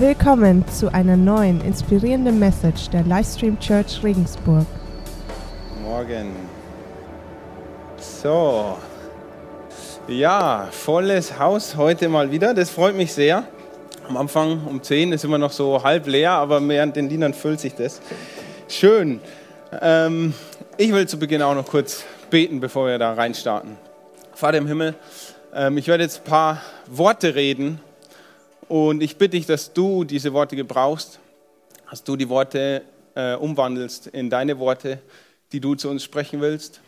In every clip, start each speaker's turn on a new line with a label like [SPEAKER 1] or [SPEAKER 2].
[SPEAKER 1] Willkommen zu einer neuen inspirierenden Message der Livestream Church Regensburg.
[SPEAKER 2] Morgen. So. Ja, volles Haus heute mal wieder. Das freut mich sehr. Am Anfang um 10 ist immer noch so halb leer, aber während den Liedern füllt sich das. Schön. Ähm, ich will zu Beginn auch noch kurz beten, bevor wir da reinstarten. Vater im Himmel, ähm, ich werde jetzt ein paar Worte reden und ich bitte dich, dass du diese Worte gebrauchst, dass du die Worte äh, umwandelst in deine Worte, die du zu uns sprechen willst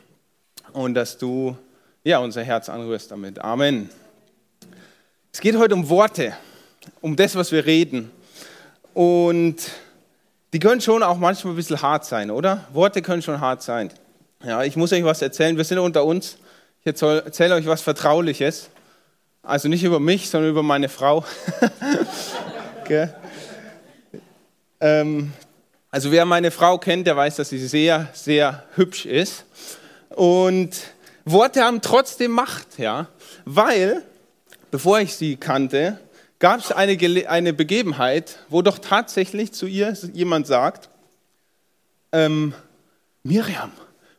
[SPEAKER 2] und dass du ja, unser Herz anrührst damit. Amen. Es geht heute um Worte, um das, was wir reden. Und die können schon auch manchmal ein bisschen hart sein, oder? Worte können schon hart sein. Ja, ich muss euch was erzählen. Wir sind unter uns. Ich erzähle euch was Vertrauliches. Also nicht über mich, sondern über meine Frau. okay. ähm, also wer meine Frau kennt, der weiß, dass sie sehr, sehr hübsch ist. Und Worte haben trotzdem Macht, ja, weil, bevor ich sie kannte, gab es eine, eine Begebenheit, wo doch tatsächlich zu ihr jemand sagt, ähm, Miriam,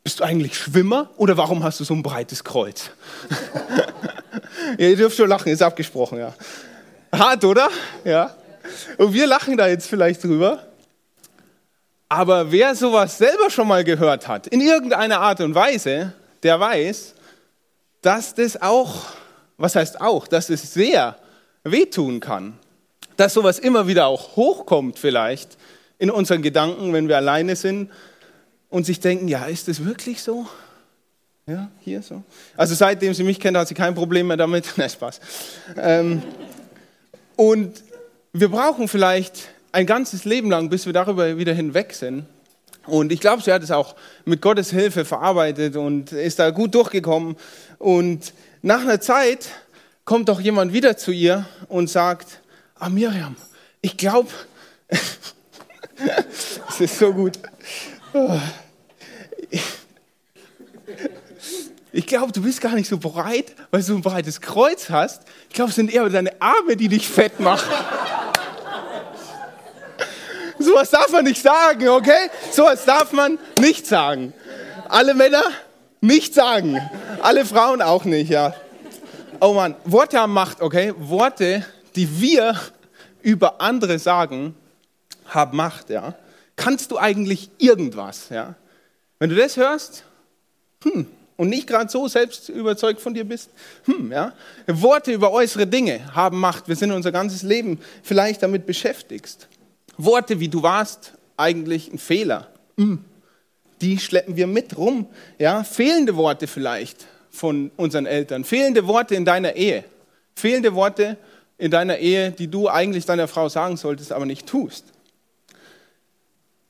[SPEAKER 2] bist du eigentlich Schwimmer oder warum hast du so ein breites Kreuz? ihr dürft schon lachen, ist abgesprochen, ja. Hart, oder? Ja. Und wir lachen da jetzt vielleicht drüber. Aber wer sowas selber schon mal gehört hat, in irgendeiner Art und Weise, der weiß, dass das auch, was heißt auch, dass es sehr wehtun kann. Dass sowas immer wieder auch hochkommt vielleicht in unseren Gedanken, wenn wir alleine sind und sich denken, ja, ist das wirklich so? Ja, hier so. Also seitdem sie mich kennt, hat sie kein Problem mehr damit. Na, Spaß. Ähm, und wir brauchen vielleicht ein ganzes Leben lang, bis wir darüber wieder hinweg sind. Und ich glaube, sie hat es auch mit Gottes Hilfe verarbeitet und ist da gut durchgekommen. Und nach einer Zeit kommt doch jemand wieder zu ihr und sagt, ah Miriam, ich glaube, es ist so gut. Ich glaube, du bist gar nicht so breit, weil du ein breites Kreuz hast. Ich glaube, es sind eher deine Arme, die dich fett machen. Sowas darf man nicht sagen, okay? Sowas darf man nicht sagen. Alle Männer nicht sagen. Alle Frauen auch nicht, ja. Oh Mann, Worte haben Macht, okay? Worte, die wir über andere sagen, haben Macht, ja. Kannst du eigentlich irgendwas, ja? Wenn du das hörst, hm, und nicht gerade so selbst überzeugt von dir bist, hm, ja. Worte über äußere Dinge haben Macht. Wir sind unser ganzes Leben vielleicht damit beschäftigt. Worte wie du warst eigentlich ein Fehler. Hm, die schleppen wir mit rum. Ja? Fehlende Worte vielleicht von unseren Eltern, fehlende Worte in deiner Ehe, fehlende Worte in deiner Ehe, die du eigentlich deiner Frau sagen solltest, aber nicht tust.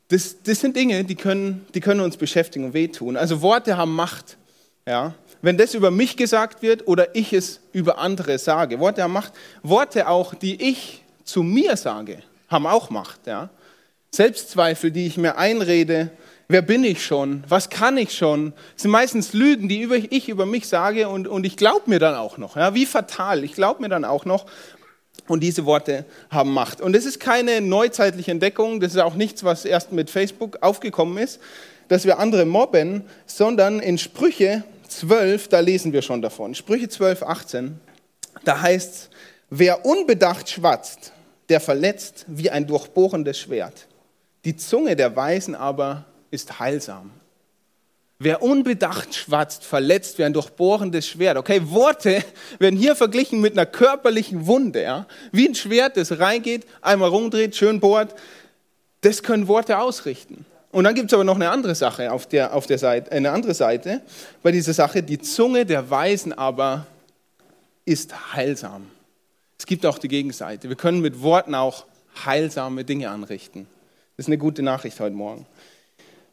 [SPEAKER 2] Das, das sind Dinge, die können, die können uns beschäftigen und wehtun. Also Worte haben Macht. Ja? Wenn das über mich gesagt wird oder ich es über andere sage. Worte haben Macht. Worte auch, die ich zu mir sage, haben auch Macht. Ja? Selbstzweifel, die ich mir einrede, wer bin ich schon, was kann ich schon, das sind meistens Lügen, die ich über mich sage und, und ich glaube mir dann auch noch. Ja? Wie fatal, ich glaube mir dann auch noch. Und diese Worte haben Macht. Und das ist keine neuzeitliche Entdeckung, das ist auch nichts, was erst mit Facebook aufgekommen ist, dass wir andere mobben, sondern in Sprüche 12, da lesen wir schon davon. Sprüche 12, 18, da heißt es, wer unbedacht schwatzt, der verletzt wie ein durchbohrendes Schwert. Die Zunge der Weisen aber ist heilsam. Wer unbedacht schwatzt, verletzt wie ein durchbohrendes Schwert. Okay, Worte werden hier verglichen mit einer körperlichen Wunde. Ja? Wie ein Schwert, das reingeht, einmal rumdreht, schön bohrt. Das können Worte ausrichten. Und dann gibt es aber noch eine andere Sache auf der, auf der Seite, eine andere Seite bei dieser Sache. Die Zunge der Weisen aber ist heilsam. Es gibt auch die Gegenseite. Wir können mit Worten auch heilsame Dinge anrichten. Das ist eine gute Nachricht heute Morgen.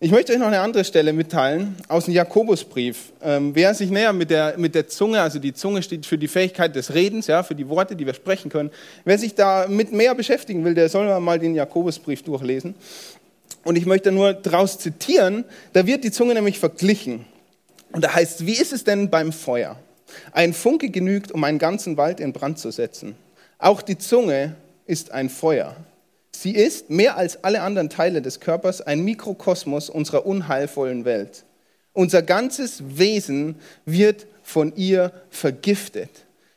[SPEAKER 2] Ich möchte euch noch eine andere Stelle mitteilen aus dem Jakobusbrief. Ähm, wer sich näher mit der, mit der Zunge, also die Zunge steht für die Fähigkeit des Redens, ja, für die Worte, die wir sprechen können, wer sich damit mehr beschäftigen will, der soll mal den Jakobusbrief durchlesen. Und ich möchte nur daraus zitieren, da wird die Zunge nämlich verglichen. Und da heißt, wie ist es denn beim Feuer? Ein Funke genügt, um einen ganzen Wald in Brand zu setzen. Auch die Zunge ist ein Feuer. Sie ist mehr als alle anderen Teile des Körpers ein Mikrokosmos unserer unheilvollen Welt. Unser ganzes Wesen wird von ihr vergiftet.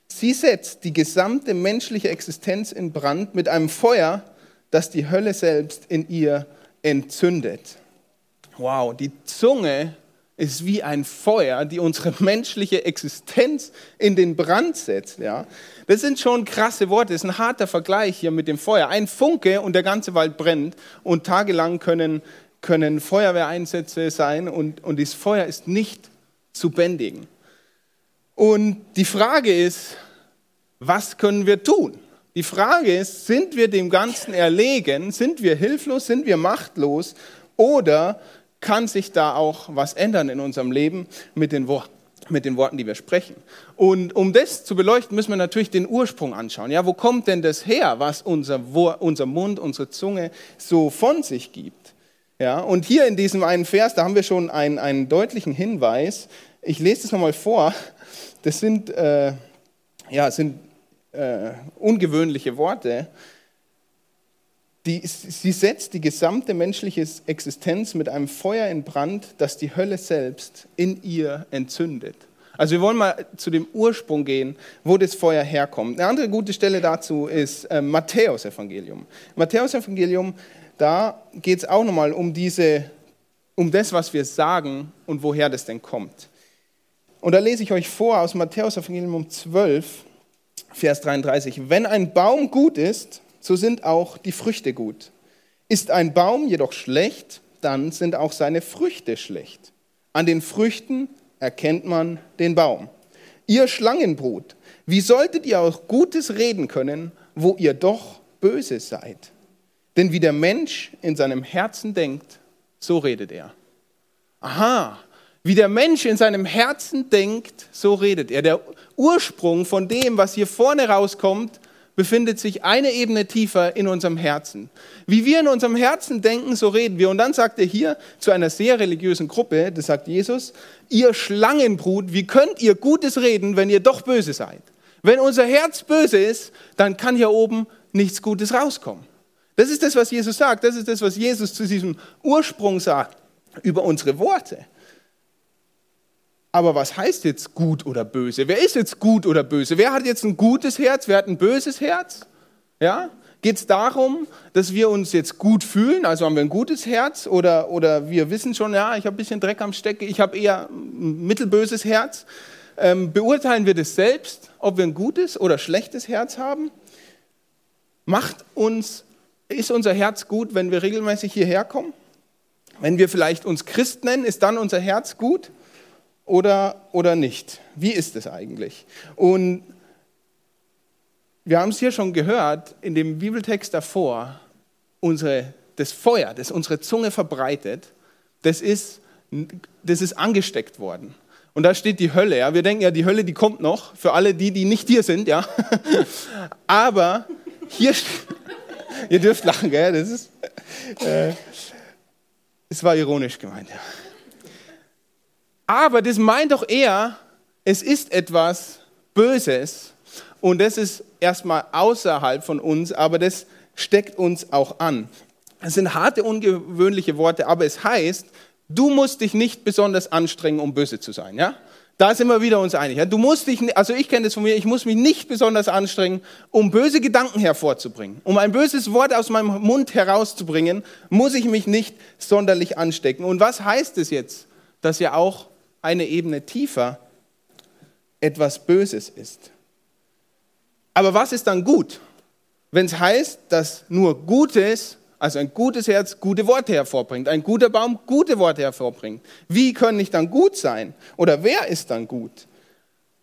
[SPEAKER 2] Sie setzt die gesamte menschliche Existenz in Brand mit einem Feuer, das die Hölle selbst in ihr entzündet. Wow, die Zunge ist wie ein Feuer, die unsere menschliche Existenz in den Brand setzt. Ja? Das sind schon krasse Worte, das ist ein harter Vergleich hier mit dem Feuer. Ein Funke und der ganze Wald brennt und tagelang können, können Feuerwehreinsätze sein und, und das Feuer ist nicht zu bändigen. Und die Frage ist, was können wir tun? Die Frage ist, sind wir dem Ganzen erlegen? Sind wir hilflos? Sind wir machtlos? Oder kann sich da auch was ändern in unserem Leben mit den, Worten, mit den Worten, die wir sprechen. Und um das zu beleuchten, müssen wir natürlich den Ursprung anschauen. Ja, wo kommt denn das her, was unser, unser Mund, unsere Zunge so von sich gibt? Ja, und hier in diesem einen Vers, da haben wir schon einen, einen deutlichen Hinweis. Ich lese es nochmal vor. Das sind, äh, ja, sind äh, ungewöhnliche Worte die, sie setzt die gesamte menschliche Existenz mit einem Feuer in Brand, das die Hölle selbst in ihr entzündet. Also wir wollen mal zu dem Ursprung gehen, wo das Feuer herkommt. Eine andere gute Stelle dazu ist äh, Matthäus Evangelium. Matthäus Evangelium, da geht es auch nochmal um um das, was wir sagen und woher das denn kommt. Und da lese ich euch vor aus Matthäus Evangelium 12, Vers 33. Wenn ein Baum gut ist, so sind auch die Früchte gut. Ist ein Baum jedoch schlecht, dann sind auch seine Früchte schlecht. An den Früchten erkennt man den Baum. Ihr Schlangenbrut, wie solltet ihr auch Gutes reden können, wo ihr doch böse seid? Denn wie der Mensch in seinem Herzen denkt, so redet er. Aha, wie der Mensch in seinem Herzen denkt, so redet er. Der Ursprung von dem, was hier vorne rauskommt, befindet sich eine Ebene tiefer in unserem Herzen. Wie wir in unserem Herzen denken, so reden wir. Und dann sagt er hier zu einer sehr religiösen Gruppe, das sagt Jesus, ihr Schlangenbrut, wie könnt ihr Gutes reden, wenn ihr doch böse seid? Wenn unser Herz böse ist, dann kann hier oben nichts Gutes rauskommen. Das ist das, was Jesus sagt. Das ist das, was Jesus zu diesem Ursprung sagt über unsere Worte. Aber was heißt jetzt gut oder böse? Wer ist jetzt gut oder böse? Wer hat jetzt ein gutes Herz? Wer hat ein böses Herz? Ja? Geht es darum, dass wir uns jetzt gut fühlen, also haben wir ein gutes Herz oder, oder wir wissen schon, ja, ich habe ein bisschen Dreck am Stecken, ich habe eher ein mittelböses Herz. Ähm, beurteilen wir das selbst, ob wir ein gutes oder schlechtes Herz haben? Macht uns, ist unser Herz gut, wenn wir regelmäßig hierher kommen? Wenn wir vielleicht uns Christ nennen, ist dann unser Herz gut? Oder, oder nicht? Wie ist es eigentlich? Und wir haben es hier schon gehört, in dem Bibeltext davor, unsere, das Feuer, das unsere Zunge verbreitet, das ist, das ist angesteckt worden. Und da steht die Hölle. Ja. Wir denken ja, die Hölle, die kommt noch, für alle die, die nicht hier sind. Ja. Aber hier, ihr dürft lachen, gell? das ist, äh, es war ironisch gemeint. Ja. Aber das meint doch eher, es ist etwas Böses und das ist erstmal außerhalb von uns, aber das steckt uns auch an. Es sind harte, ungewöhnliche Worte, aber es heißt, du musst dich nicht besonders anstrengen, um böse zu sein. Ja? Da sind wir wieder uns einig. Ja? Du musst dich, also ich kenne das von mir, ich muss mich nicht besonders anstrengen, um böse Gedanken hervorzubringen. Um ein böses Wort aus meinem Mund herauszubringen, muss ich mich nicht sonderlich anstecken. Und was heißt es jetzt? Dass ja auch eine Ebene tiefer etwas Böses ist. Aber was ist dann gut? Wenn es heißt, dass nur Gutes, also ein gutes Herz, gute Worte hervorbringt, ein guter Baum gute Worte hervorbringt. Wie können ich dann gut sein? Oder wer ist dann gut?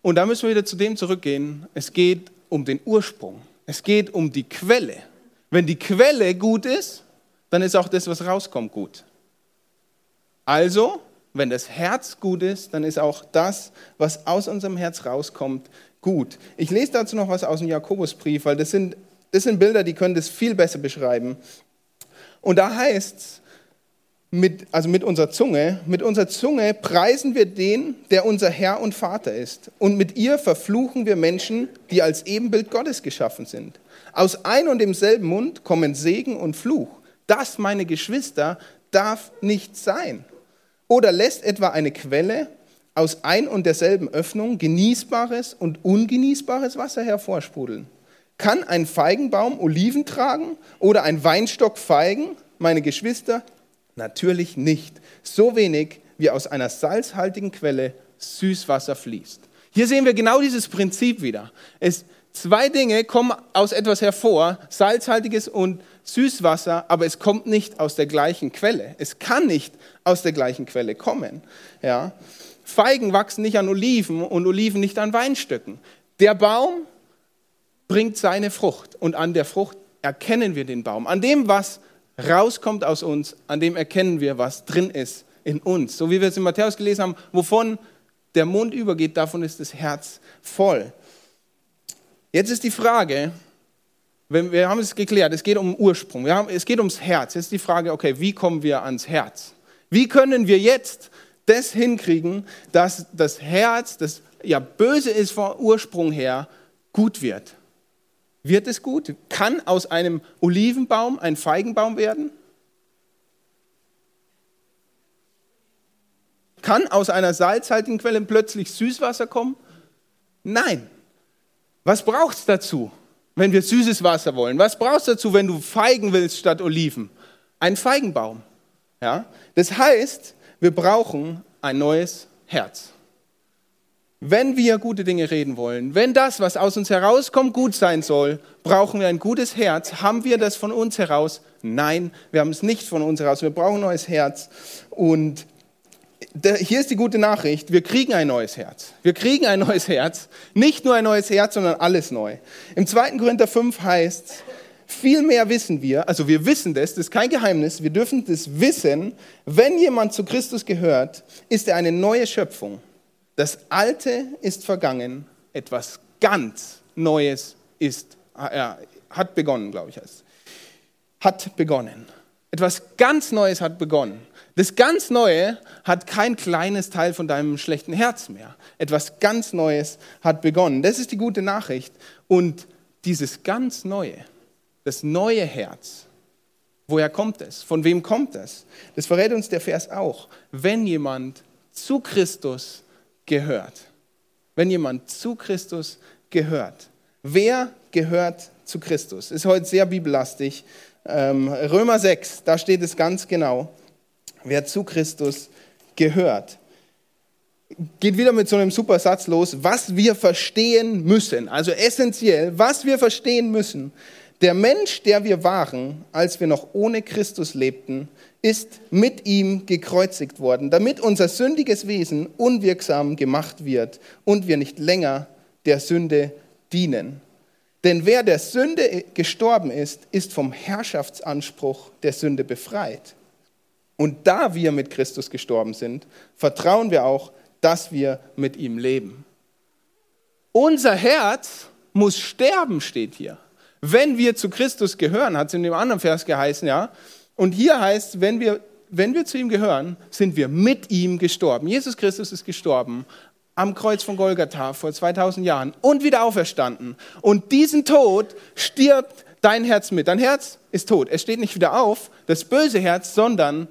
[SPEAKER 2] Und da müssen wir wieder zu dem zurückgehen. Es geht um den Ursprung. Es geht um die Quelle. Wenn die Quelle gut ist, dann ist auch das, was rauskommt, gut. Also wenn das Herz gut ist, dann ist auch das, was aus unserem Herz rauskommt, gut. Ich lese dazu noch was aus dem Jakobusbrief, weil das sind, das sind Bilder, die können das viel besser beschreiben. Und da heißt es, mit, also mit unserer Zunge, mit unserer Zunge preisen wir den, der unser Herr und Vater ist. Und mit ihr verfluchen wir Menschen, die als Ebenbild Gottes geschaffen sind. Aus ein und demselben Mund kommen Segen und Fluch. Das, meine Geschwister, darf nicht sein. Oder lässt etwa eine Quelle aus ein und derselben Öffnung genießbares und ungenießbares Wasser hervorsprudeln? Kann ein Feigenbaum Oliven tragen oder ein Weinstock Feigen? Meine Geschwister, natürlich nicht. So wenig wie aus einer salzhaltigen Quelle Süßwasser fließt. Hier sehen wir genau dieses Prinzip wieder. Es, zwei Dinge kommen aus etwas hervor, salzhaltiges und Süßwasser, aber es kommt nicht aus der gleichen Quelle. Es kann nicht aus der gleichen Quelle kommen. Ja? Feigen wachsen nicht an Oliven und Oliven nicht an Weinstöcken. Der Baum bringt seine Frucht und an der Frucht erkennen wir den Baum. An dem, was rauskommt aus uns, an dem erkennen wir, was drin ist in uns. So wie wir es in Matthäus gelesen haben, wovon der Mund übergeht, davon ist das Herz voll. Jetzt ist die Frage, wir haben es geklärt, es geht um Ursprung, haben, es geht ums Herz. Jetzt ist die Frage, okay, wie kommen wir ans Herz? Wie können wir jetzt das hinkriegen, dass das Herz, das ja böse ist vom Ursprung her, gut wird? Wird es gut? Kann aus einem Olivenbaum ein Feigenbaum werden? Kann aus einer salzhaltigen Quelle plötzlich Süßwasser kommen? Nein. Was braucht es dazu? wenn wir süßes Wasser wollen? Was brauchst du dazu, wenn du Feigen willst statt Oliven? Ein Feigenbaum. Ja? Das heißt, wir brauchen ein neues Herz. Wenn wir gute Dinge reden wollen, wenn das, was aus uns herauskommt, gut sein soll, brauchen wir ein gutes Herz. Haben wir das von uns heraus? Nein, wir haben es nicht von uns heraus. Wir brauchen ein neues Herz. Und hier ist die gute Nachricht, wir kriegen ein neues Herz. Wir kriegen ein neues Herz. Nicht nur ein neues Herz, sondern alles neu. Im 2. Korinther 5 heißt, viel mehr wissen wir, also wir wissen das, das ist kein Geheimnis, wir dürfen das wissen, wenn jemand zu Christus gehört, ist er eine neue Schöpfung. Das Alte ist vergangen, etwas ganz Neues ist, äh, hat begonnen, glaube ich. Hat begonnen. Etwas ganz Neues hat begonnen. Das ganz Neue hat kein kleines Teil von deinem schlechten Herz mehr. Etwas ganz Neues hat begonnen. Das ist die gute Nachricht. Und dieses ganz Neue, das neue Herz, woher kommt es? Von wem kommt es? Das verrät uns der Vers auch. Wenn jemand zu Christus gehört. Wenn jemand zu Christus gehört. Wer gehört zu Christus? Ist heute sehr bibellastig. Ähm, Römer 6, da steht es ganz genau wer zu Christus gehört. Geht wieder mit so einem super Satz los, was wir verstehen müssen, also essentiell, was wir verstehen müssen. Der Mensch, der wir waren, als wir noch ohne Christus lebten, ist mit ihm gekreuzigt worden, damit unser sündiges Wesen unwirksam gemacht wird und wir nicht länger der Sünde dienen. Denn wer der Sünde gestorben ist, ist vom Herrschaftsanspruch der Sünde befreit. Und da wir mit Christus gestorben sind, vertrauen wir auch, dass wir mit ihm leben. Unser Herz muss sterben, steht hier. Wenn wir zu Christus gehören, hat es in dem anderen Vers geheißen, ja. Und hier heißt, wenn wir, wenn wir zu ihm gehören, sind wir mit ihm gestorben. Jesus Christus ist gestorben am Kreuz von Golgatha vor 2000 Jahren und wieder auferstanden. Und diesen Tod stirbt dein Herz mit. Dein Herz ist tot. Es steht nicht wieder auf, das böse Herz, sondern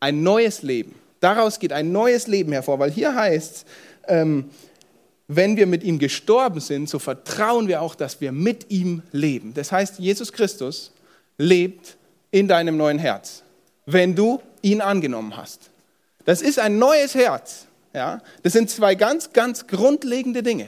[SPEAKER 2] ein neues Leben. Daraus geht ein neues Leben hervor, weil hier heißt es, ähm, wenn wir mit ihm gestorben sind, so vertrauen wir auch, dass wir mit ihm leben. Das heißt, Jesus Christus lebt in deinem neuen Herz, wenn du ihn angenommen hast. Das ist ein neues Herz. Ja? Das sind zwei ganz, ganz grundlegende Dinge.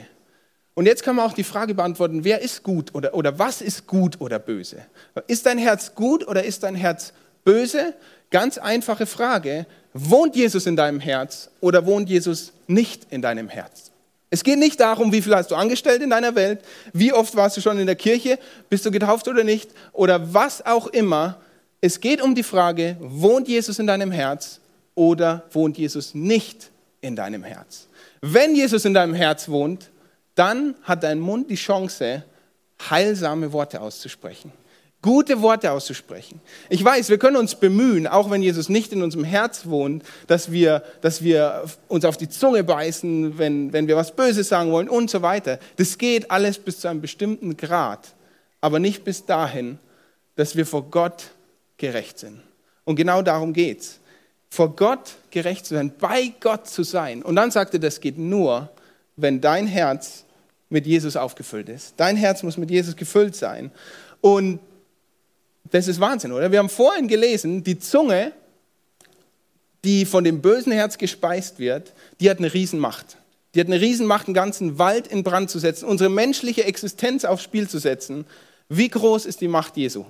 [SPEAKER 2] Und jetzt kann man auch die Frage beantworten, wer ist gut oder, oder was ist gut oder böse? Ist dein Herz gut oder ist dein Herz böse? Ganz einfache Frage, wohnt Jesus in deinem Herz oder wohnt Jesus nicht in deinem Herz? Es geht nicht darum, wie viel hast du angestellt in deiner Welt, wie oft warst du schon in der Kirche, bist du getauft oder nicht, oder was auch immer. Es geht um die Frage, wohnt Jesus in deinem Herz oder wohnt Jesus nicht in deinem Herz? Wenn Jesus in deinem Herz wohnt, dann hat dein Mund die Chance, heilsame Worte auszusprechen gute Worte auszusprechen. Ich weiß, wir können uns bemühen, auch wenn Jesus nicht in unserem Herz wohnt, dass wir, dass wir uns auf die Zunge beißen, wenn, wenn wir was Böses sagen wollen und so weiter. Das geht alles bis zu einem bestimmten Grad. aber nicht bis dahin, dass wir vor Gott gerecht sind. Und genau darum geht's. Vor Gott gerecht zu sein, bei Gott zu sein. Und dann sagt er, das geht nur, wenn dein Herz mit Jesus aufgefüllt ist. Dein Herz muss mit Jesus gefüllt sein. Und das ist Wahnsinn, oder? Wir haben vorhin gelesen, die Zunge, die von dem bösen Herz gespeist wird, die hat eine Riesenmacht. Die hat eine Riesenmacht, einen ganzen Wald in Brand zu setzen, unsere menschliche Existenz aufs Spiel zu setzen. Wie groß ist die Macht Jesu?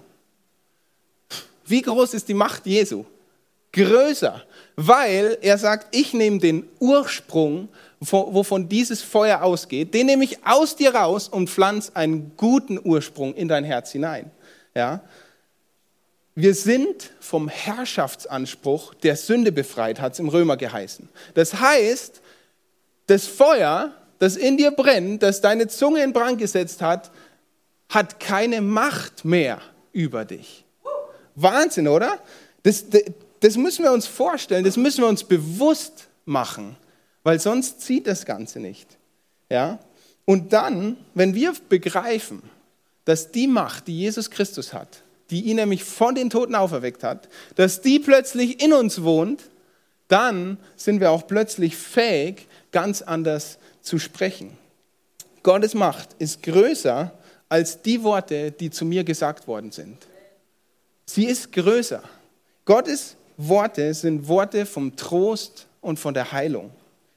[SPEAKER 2] Wie groß ist die Macht Jesu? Größer, weil er sagt, ich nehme den Ursprung, wovon dieses Feuer ausgeht, den nehme ich aus dir raus und pflanze einen guten Ursprung in dein Herz hinein. Ja? Wir sind vom Herrschaftsanspruch der Sünde befreit, hat es im Römer geheißen. Das heißt, das Feuer, das in dir brennt, das deine Zunge in Brand gesetzt hat, hat keine Macht mehr über dich. Wahnsinn, oder? Das, das müssen wir uns vorstellen, das müssen wir uns bewusst machen, weil sonst zieht das Ganze nicht. Ja? Und dann, wenn wir begreifen, dass die Macht, die Jesus Christus hat, die ihn nämlich von den Toten auferweckt hat, dass die plötzlich in uns wohnt, dann sind wir auch plötzlich fähig, ganz anders zu sprechen. Gottes Macht ist größer als die Worte, die zu mir gesagt worden sind. Sie ist größer. Gottes Worte sind Worte vom Trost und von der Heilung.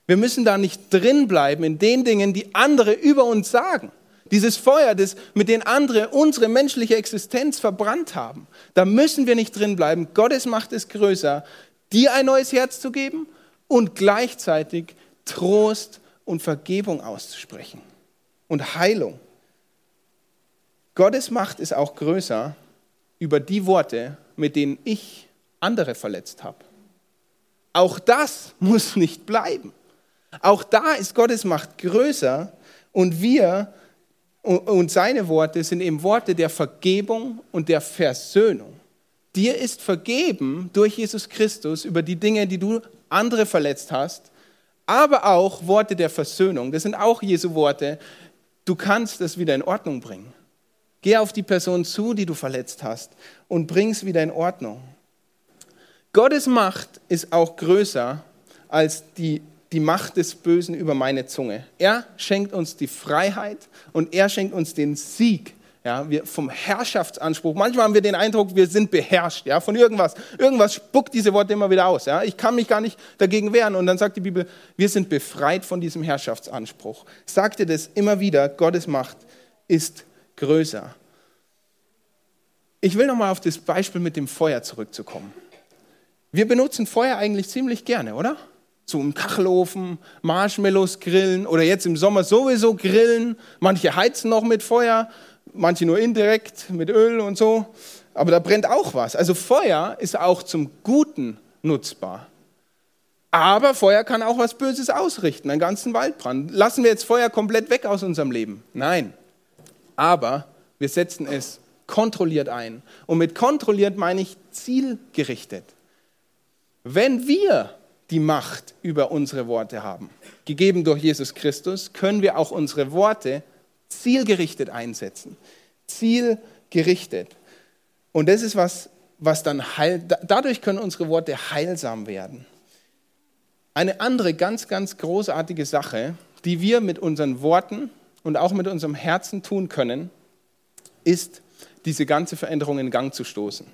[SPEAKER 2] Wir müssen da nicht drin bleiben in den Dingen, die andere über uns sagen. Dieses Feuer, das, mit dem andere unsere menschliche Existenz verbrannt haben. Da müssen wir nicht drin bleiben. Gottes Macht ist größer, dir ein neues Herz zu geben und gleichzeitig Trost und Vergebung auszusprechen und Heilung. Gottes Macht ist auch größer über die Worte, mit denen ich andere verletzt habe. Auch das muss nicht bleiben. Auch da ist Gottes Macht größer und wir und seine Worte sind eben Worte der Vergebung und der Versöhnung. Dir ist vergeben durch Jesus Christus über die Dinge, die du andere verletzt hast, aber auch Worte der Versöhnung. Das sind auch Jesu Worte. Du kannst es wieder in Ordnung bringen. Geh auf die Person zu, die du verletzt hast und bring es wieder in Ordnung. Gottes Macht ist auch größer als die, die Macht des Bösen über meine Zunge. Er schenkt uns die Freiheit und er schenkt uns den Sieg ja, wir vom Herrschaftsanspruch. Manchmal haben wir den Eindruck, wir sind beherrscht ja, von irgendwas. Irgendwas spuckt diese Worte immer wieder aus. Ja. Ich kann mich gar nicht dagegen wehren. Und dann sagt die Bibel, wir sind befreit von diesem Herrschaftsanspruch. Sagt ihr das immer wieder, Gottes Macht ist größer. Ich will nochmal auf das Beispiel mit dem Feuer zurückzukommen. Wir benutzen Feuer eigentlich ziemlich gerne, oder? So im Kachelofen, Marshmallows grillen oder jetzt im Sommer sowieso grillen. Manche heizen noch mit Feuer, manche nur indirekt mit Öl und so. Aber da brennt auch was. Also Feuer ist auch zum Guten nutzbar. Aber Feuer kann auch was Böses ausrichten, einen ganzen Waldbrand. Lassen wir jetzt Feuer komplett weg aus unserem Leben? Nein. Aber wir setzen es kontrolliert ein. Und mit kontrolliert meine ich zielgerichtet. Wenn wir die Macht über unsere Worte haben, gegeben durch Jesus Christus, können wir auch unsere Worte zielgerichtet einsetzen. Zielgerichtet. Und das ist was, was dann heil, dadurch können unsere Worte heilsam werden. Eine andere ganz, ganz großartige Sache, die wir mit unseren Worten und auch mit unserem Herzen tun können, ist, diese ganze Veränderung in Gang zu stoßen.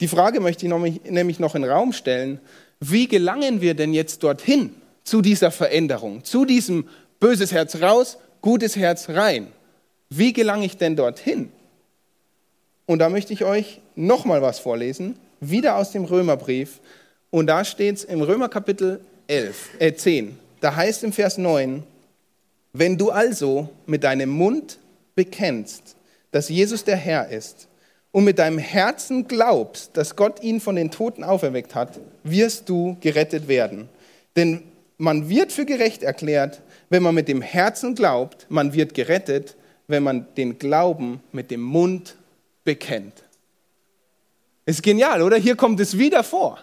[SPEAKER 2] Die Frage möchte ich nämlich noch in den Raum stellen, wie gelangen wir denn jetzt dorthin zu dieser Veränderung, zu diesem böses Herz raus, gutes Herz rein? Wie gelange ich denn dorthin? Und da möchte ich euch nochmal was vorlesen, wieder aus dem Römerbrief. Und da steht es im Römerkapitel 11, äh 10. Da heißt im Vers 9, wenn du also mit deinem Mund bekennst, dass Jesus der Herr ist und mit deinem Herzen glaubst, dass Gott ihn von den Toten auferweckt hat, wirst du gerettet werden. Denn man wird für gerecht erklärt, wenn man mit dem Herzen glaubt, man wird gerettet, wenn man den Glauben mit dem Mund bekennt. Ist genial, oder? Hier kommt es wieder vor.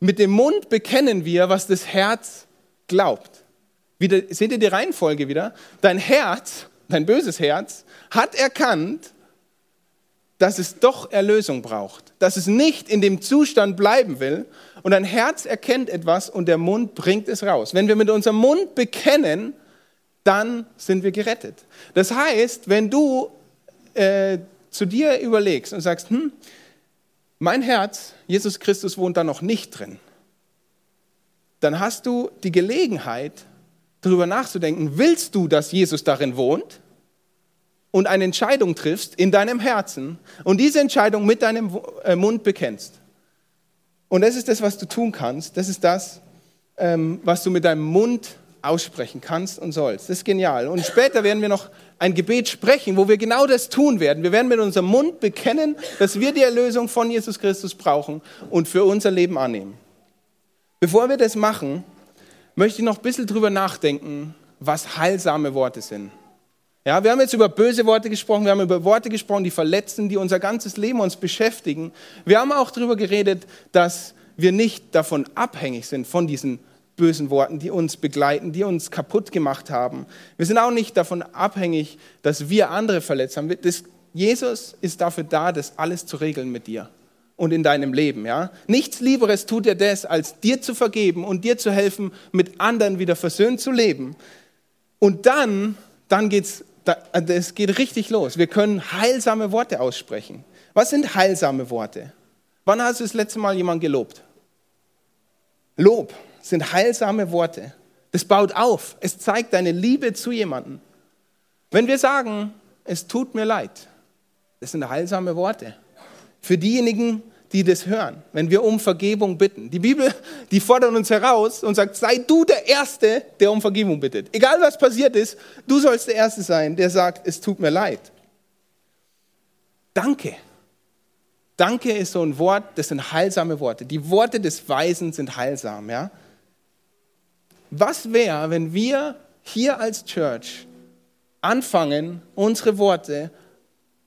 [SPEAKER 2] Mit dem Mund bekennen wir, was das Herz glaubt. Wieder, seht ihr die Reihenfolge wieder? Dein Herz, dein böses Herz, hat erkannt, dass es doch Erlösung braucht, dass es nicht in dem Zustand bleiben will und ein Herz erkennt etwas und der Mund bringt es raus. Wenn wir mit unserem Mund bekennen, dann sind wir gerettet. Das heißt, wenn du äh, zu dir überlegst und sagst, hm, mein Herz, Jesus Christus wohnt da noch nicht drin, dann hast du die Gelegenheit, darüber nachzudenken, willst du, dass Jesus darin wohnt? Und eine Entscheidung triffst in deinem Herzen und diese Entscheidung mit deinem äh, Mund bekennst. Und das ist das, was du tun kannst. Das ist das, ähm, was du mit deinem Mund aussprechen kannst und sollst. Das ist genial. Und später werden wir noch ein Gebet sprechen, wo wir genau das tun werden. Wir werden mit unserem Mund bekennen, dass wir die Erlösung von Jesus Christus brauchen und für unser Leben annehmen. Bevor wir das machen, möchte ich noch ein bisschen drüber nachdenken, was heilsame Worte sind. Ja, wir haben jetzt über böse Worte gesprochen, wir haben über Worte gesprochen, die verletzen, die unser ganzes Leben uns beschäftigen. Wir haben auch darüber geredet, dass wir nicht davon abhängig sind, von diesen bösen Worten, die uns begleiten, die uns kaputt gemacht haben. Wir sind auch nicht davon abhängig, dass wir andere verletzt haben. Das, Jesus ist dafür da, das alles zu regeln mit dir und in deinem Leben. Ja? Nichts Lieberes tut er das, als dir zu vergeben und dir zu helfen, mit anderen wieder versöhnt zu leben. Und dann, dann geht's, es geht richtig los. Wir können heilsame Worte aussprechen. Was sind heilsame Worte? Wann hast du das letzte Mal jemand gelobt? Lob sind heilsame Worte. Das baut auf. Es zeigt deine Liebe zu jemandem. Wenn wir sagen, es tut mir leid, das sind heilsame Worte für diejenigen, die das hören, wenn wir um Vergebung bitten. Die Bibel, die fordert uns heraus und sagt, sei du der Erste, der um Vergebung bittet. Egal was passiert ist, du sollst der Erste sein, der sagt, es tut mir leid. Danke. Danke ist so ein Wort, das sind heilsame Worte. Die Worte des Weisen sind heilsam. Ja? Was wäre, wenn wir hier als Church anfangen, unsere Worte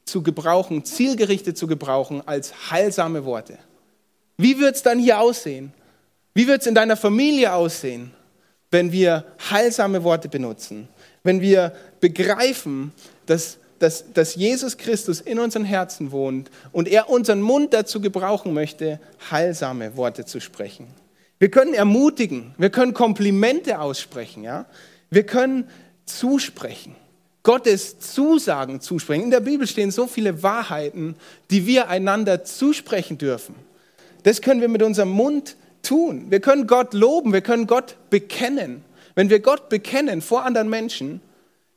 [SPEAKER 2] zu gebrauchen, zielgerichtet zu gebrauchen als heilsame Worte. Wie wird es dann hier aussehen? Wie wird es in deiner Familie aussehen, wenn wir heilsame Worte benutzen? Wenn wir begreifen, dass, dass, dass Jesus Christus in unseren Herzen wohnt und er unseren Mund dazu gebrauchen möchte, heilsame Worte zu sprechen. Wir können ermutigen, wir können Komplimente aussprechen, ja? wir können zusprechen. Gottes Zusagen zusprechen. In der Bibel stehen so viele Wahrheiten, die wir einander zusprechen dürfen. Das können wir mit unserem Mund tun. Wir können Gott loben, wir können Gott bekennen. Wenn wir Gott bekennen vor anderen Menschen,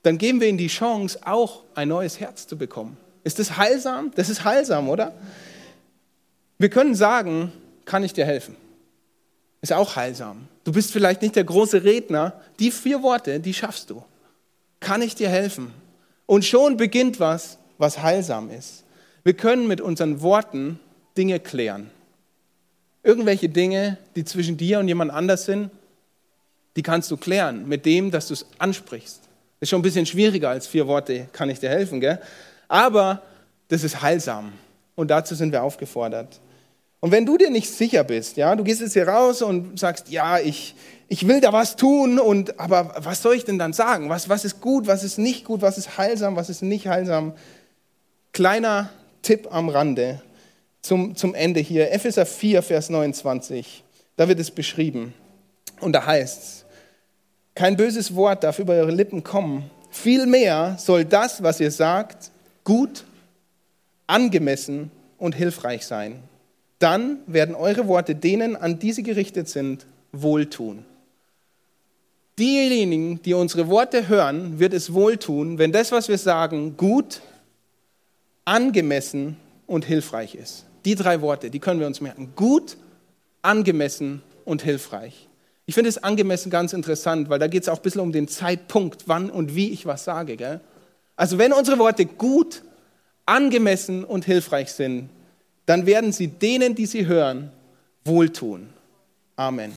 [SPEAKER 2] dann geben wir ihnen die Chance, auch ein neues Herz zu bekommen. Ist das heilsam? Das ist heilsam, oder? Wir können sagen, kann ich dir helfen? Ist auch heilsam. Du bist vielleicht nicht der große Redner. Die vier Worte, die schaffst du kann ich dir helfen? Und schon beginnt was, was heilsam ist. Wir können mit unseren Worten Dinge klären. Irgendwelche Dinge, die zwischen dir und jemand anders sind, die kannst du klären mit dem, dass du es ansprichst. Das ist schon ein bisschen schwieriger als vier Worte, kann ich dir helfen, gell? Aber das ist heilsam und dazu sind wir aufgefordert. Und wenn du dir nicht sicher bist, ja, du gehst jetzt hier raus und sagst, ja, ich, ich will da was tun, und, aber was soll ich denn dann sagen? Was, was ist gut, was ist nicht gut, was ist heilsam, was ist nicht heilsam? Kleiner Tipp am Rande zum, zum Ende hier. Epheser 4, Vers 29, da wird es beschrieben. Und da heißt es, kein böses Wort darf über eure Lippen kommen. Vielmehr soll das, was ihr sagt, gut, angemessen und hilfreich sein dann werden eure Worte denen, an die sie gerichtet sind, wohltun. Diejenigen, die unsere Worte hören, wird es wohltun, wenn das, was wir sagen, gut, angemessen und hilfreich ist. Die drei Worte, die können wir uns merken. Gut, angemessen und hilfreich. Ich finde es angemessen ganz interessant, weil da geht es auch ein bisschen um den Zeitpunkt, wann und wie ich was sage. Gell? Also wenn unsere Worte gut, angemessen und hilfreich sind, dann werden sie denen, die sie hören, wohltun. Amen.